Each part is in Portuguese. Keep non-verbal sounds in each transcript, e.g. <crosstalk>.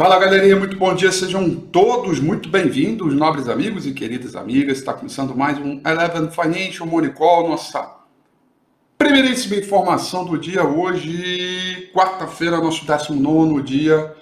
Fala galerinha, muito bom dia, sejam todos muito bem-vindos, nobres amigos e queridas amigas. Está começando mais um Eleven Financial Money Call, nossa primeiríssima informação do dia hoje, quarta-feira, nosso 19 dia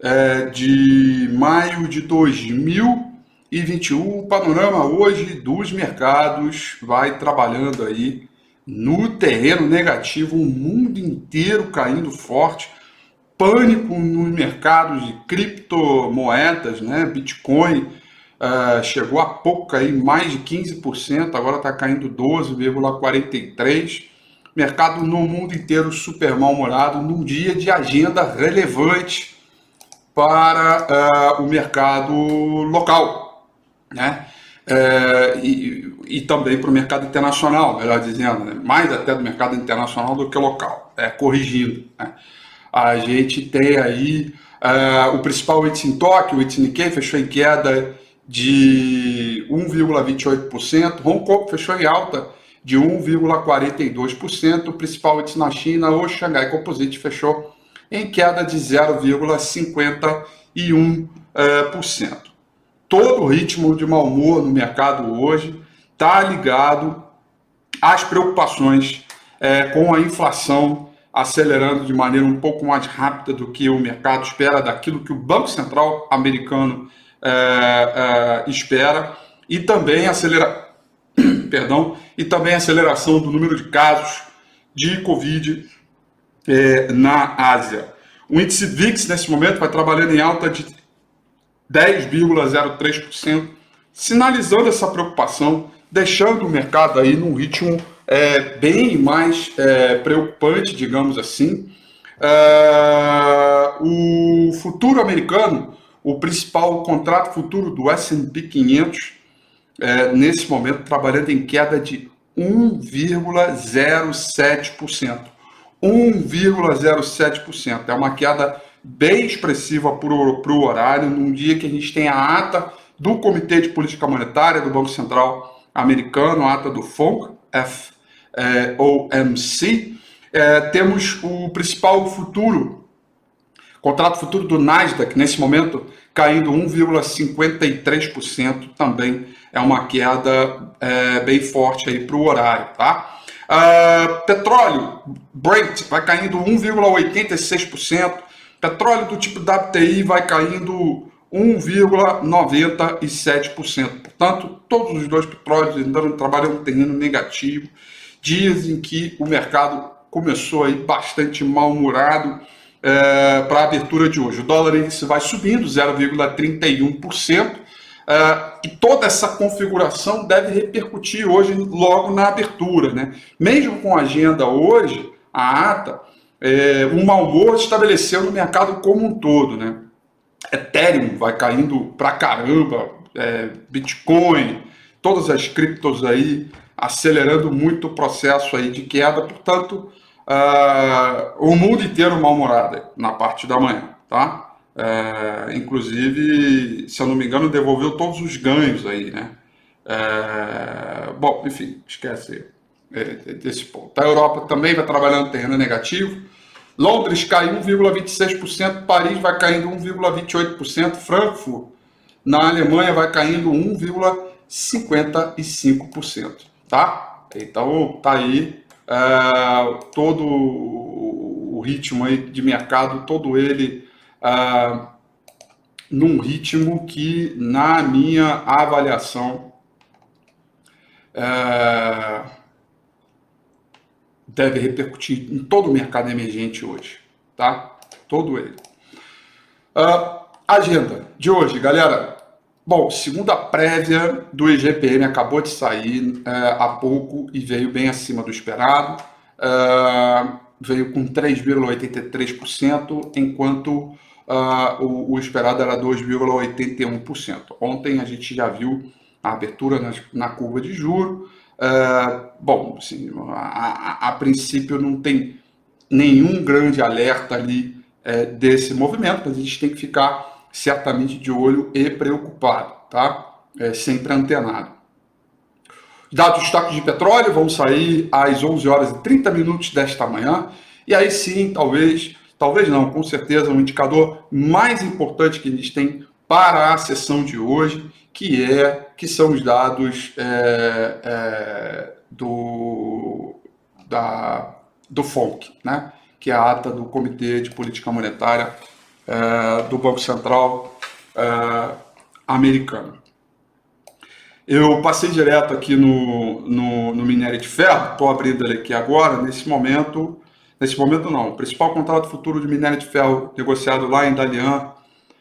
é, de maio de 2021. O panorama hoje dos mercados vai trabalhando aí no terreno negativo, o mundo inteiro caindo forte pânico nos mercados de criptomoedas, né? Bitcoin uh, chegou a pouco cair mais de 15%, agora está caindo 12,43%. Mercado no mundo inteiro super mal-humorado, num dia de agenda relevante para uh, o mercado local, né? Uh, e, e, também para o mercado internacional, melhor dizendo, né? mais até do mercado internacional do que local, é, corrigindo. Né? A gente tem aí uh, o principal índice em Tóquio, o índice Nikkei, fechou em queda de 1,28%. Hong Kong fechou em alta de 1,42%. O principal índice na China, o Xangai Composite, fechou em queda de 0,51%. Todo o ritmo de mau humor no mercado hoje está ligado às preocupações é, com a inflação acelerando de maneira um pouco mais rápida do que o mercado espera, daquilo que o Banco Central americano é, é, espera, e também acelera, <coughs> perdão, e também aceleração do número de casos de Covid é, na Ásia. O índice VIX nesse momento vai trabalhando em alta de 10,03%, sinalizando essa preocupação, deixando o mercado aí num ritmo é, bem mais é, preocupante, digamos assim. É, o futuro americano, o principal contrato futuro do S&P 500, é, nesse momento trabalhando em queda de 1,07%. 1,07%. É uma queda bem expressiva para o horário, num dia que a gente tem a ata do Comitê de Política Monetária do Banco Central Americano, a ata do FONC, é, OMC, é, temos o principal futuro, contrato futuro do Nasdaq, nesse momento caindo 1,53%, também é uma queda é, bem forte aí para o horário, tá? Uh, petróleo, Brent, vai caindo 1,86%, petróleo do tipo WTI vai caindo 1,97%. Portanto, todos os dois petróleos ainda trabalham um terreno negativo dias em que o mercado começou aí bastante mal-humorado é, para a abertura de hoje. O dólar índice vai subindo 0,31%. É, e toda essa configuração deve repercutir hoje logo na abertura. Né? Mesmo com a agenda hoje, a ata, é, um mau humor estabeleceu no mercado como um todo. Né? Ethereum vai caindo pra caramba, é, Bitcoin, todas as criptos aí acelerando muito o processo aí de queda, portanto, uh, o mundo inteiro mal-humorado na parte da manhã, tá? Uh, inclusive, se eu não me engano, devolveu todos os ganhos aí, né? Uh, bom, enfim, esquece desse ponto. A Europa também vai trabalhando terreno negativo. Londres cai 1,26%, Paris vai caindo 1,28%, Frankfurt na Alemanha vai caindo 1,55% tá? Então tá aí uh, todo o ritmo aí de mercado, todo ele uh, num ritmo que, na minha avaliação, uh, deve repercutir em todo o mercado emergente hoje, tá? Todo ele. agenda de hoje, galera. Bom, segunda prévia do IGPM acabou de sair é, há pouco e veio bem acima do esperado. É, veio com 3,83%, enquanto uh, o, o, esperado era 2,81%. Ontem a gente já viu a abertura na, na curva de juro. Uh, bom, assim, a, a, a, princípio não tem nenhum grande alerta ali é, desse movimento, mas a gente tem que ficar certamente de olho e preocupado, tá? É, sempre antenado. Dados de estoque de petróleo vão sair às 11 horas e 30 minutos desta manhã, e aí sim, talvez talvez não, com certeza, o indicador mais importante que gente tem para a sessão de hoje, que é que são os dados é, é, do, da, do FONC, né? que é a ata do Comitê de Política Monetária é, do Banco Central é, americano. Eu passei direto aqui no, no, no minério de ferro, estou abrindo ele aqui agora, nesse momento, nesse momento não, o principal contrato futuro de minério de ferro negociado lá em Dalian,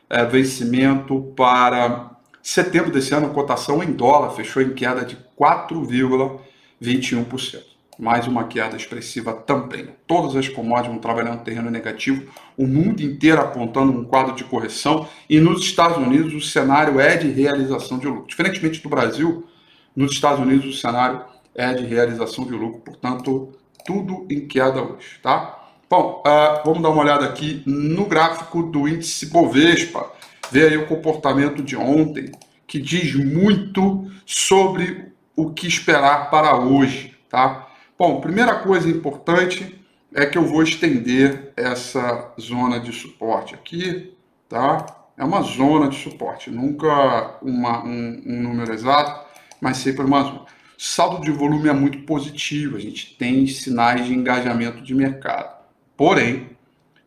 é, vencimento para setembro desse ano, cotação em dólar, fechou em queda de 4,21% mais uma queda expressiva também. Todas as commodities vão trabalhando no terreno negativo, o mundo inteiro apontando um quadro de correção, e nos Estados Unidos o cenário é de realização de lucro. Diferentemente do Brasil, nos Estados Unidos o cenário é de realização de lucro, portanto, tudo em queda hoje, tá? Bom, uh, vamos dar uma olhada aqui no gráfico do índice Bovespa, ver aí o comportamento de ontem, que diz muito sobre o que esperar para hoje, tá? Bom, primeira coisa importante é que eu vou estender essa zona de suporte aqui, tá? É uma zona de suporte, nunca uma, um, um número exato, mas sempre uma zona. Saldo de volume é muito positivo, a gente tem sinais de engajamento de mercado. Porém,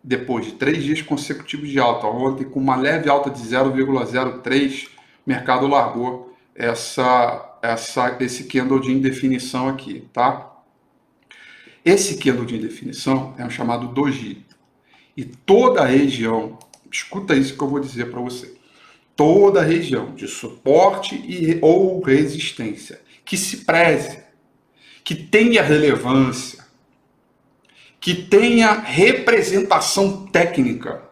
depois de três dias consecutivos de alta, ontem com uma leve alta de 0,03, o mercado largou essa, essa, esse candle de indefinição aqui, tá? Esse candle de indefinição é um chamado doji. E toda a região, escuta isso que eu vou dizer para você, toda a região de suporte e, ou resistência que se preze, que tenha relevância, que tenha representação técnica,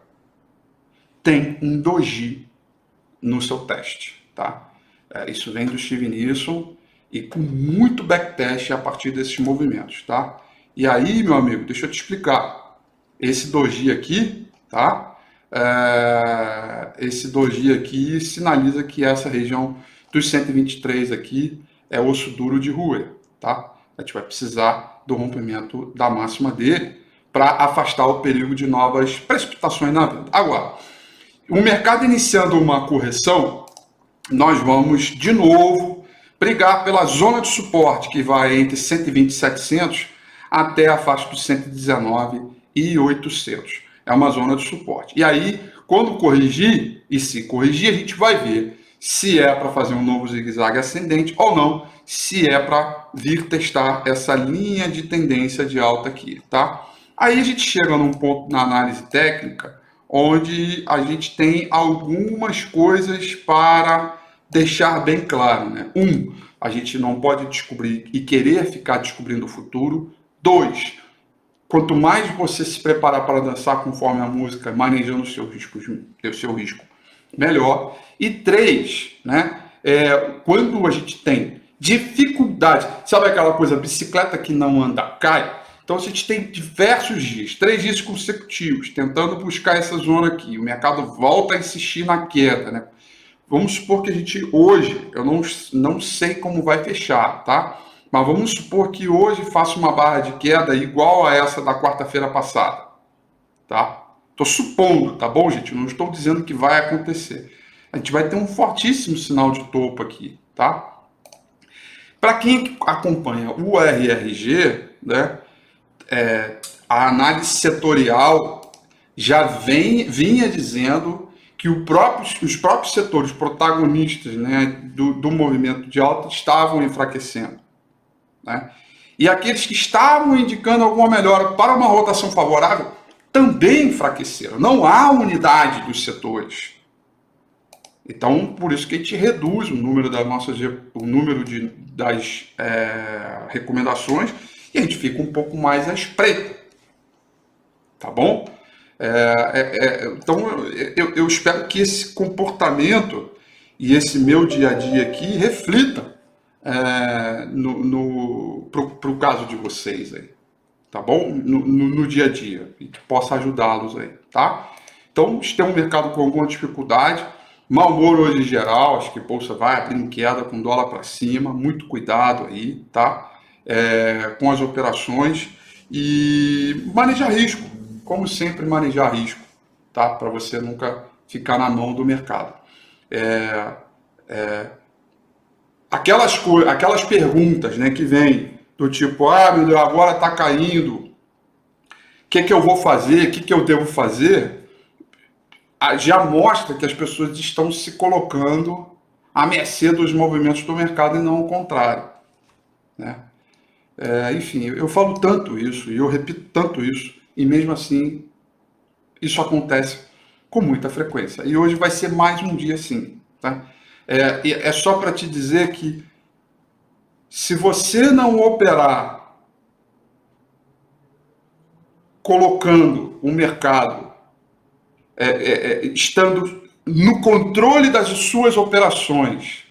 tem um doji no seu teste, tá? É, isso vem do Steve Nielsen e com muito backtest a partir desses movimentos, tá? E aí, meu amigo, deixa eu te explicar. Esse doji aqui, tá? É, esse doji aqui sinaliza que essa região dos 123 aqui é osso duro de rua, tá? A gente vai precisar do rompimento da máxima dele para afastar o perigo de novas precipitações na venda. Agora, o mercado iniciando uma correção, nós vamos de novo brigar pela zona de suporte que vai entre 120 e 700 até a faixa dos 119 e 800. É uma zona de suporte. E aí, quando corrigir, e se corrigir, a gente vai ver se é para fazer um novo zigue-zague ascendente ou não, se é para vir testar essa linha de tendência de alta aqui, tá? Aí a gente chega num ponto na análise técnica onde a gente tem algumas coisas para deixar bem claro, né? Um, a gente não pode descobrir e querer ficar descobrindo o futuro. Dois, quanto mais você se preparar para dançar conforme a música, manejando os seus riscos, o seu risco, melhor. E três, né? É, quando a gente tem dificuldade, sabe aquela coisa, bicicleta que não anda cai? Então a gente tem diversos dias, três dias consecutivos, tentando buscar essa zona aqui. O mercado volta a insistir na queda, né? Vamos supor que a gente hoje, eu não, não sei como vai fechar, tá? Mas vamos supor que hoje faça uma barra de queda igual a essa da quarta-feira passada. Tá? Estou supondo, tá bom, gente? Não estou dizendo que vai acontecer. A gente vai ter um fortíssimo sinal de topo aqui, tá? Para quem acompanha o RRG, né, é, a análise setorial já vem, vinha dizendo que próprio, os próprios setores protagonistas né, do, do movimento de alta estavam enfraquecendo. Né? E aqueles que estavam indicando alguma melhora para uma rotação favorável também enfraqueceram. Não há unidade dos setores. Então, por isso que a gente reduz o número das nossas, o número de, das é, recomendações e a gente fica um pouco mais à espreita. Tá bom? É, é, é então, eu, eu espero que esse comportamento e esse meu dia a dia aqui reflita é, no, no, pro, caso de vocês aí, tá bom? No, no, no dia a dia, e que possa ajudá-los aí, tá? Então, se tem um mercado com alguma dificuldade, mau humor hoje em geral, acho que bolsa vai abrir em queda com dólar para cima, muito cuidado aí, tá? É, com as operações e manejar risco. como sempre, manejar risco, tá? Para você nunca ficar na mão do mercado. É, é, aquelas, aquelas perguntas né, que vêm do tipo, ah, meu Deus, agora está caindo, o que, que eu vou fazer, o que, que eu devo fazer, já mostra que as pessoas estão se colocando à mercê dos movimentos do mercado e não o contrário. Né? É, enfim, eu falo tanto isso e eu repito tanto isso, e mesmo assim isso acontece com muita frequência. E hoje vai ser mais um dia assim. Tá? É, é só para te dizer que se você não operar colocando o mercado, é, é, é, estando no controle das suas operações,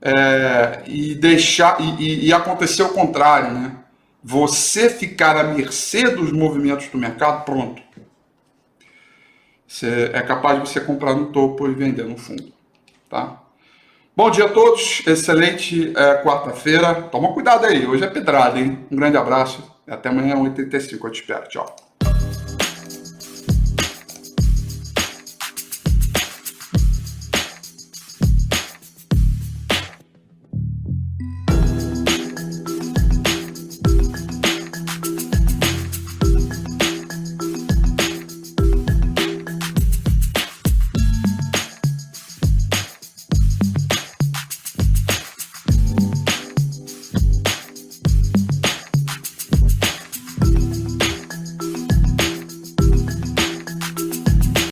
é, e deixar e, e, acontecer o contrário, né? Você ficar à mercê dos movimentos do mercado, pronto. Você é capaz de você comprar no topo e vender no fundo, tá? Bom dia a todos, excelente é, quarta-feira. Toma cuidado aí, hoje é pedrada, hein? Um grande abraço até amanhã, 1h35. Eu te espero. Tchau.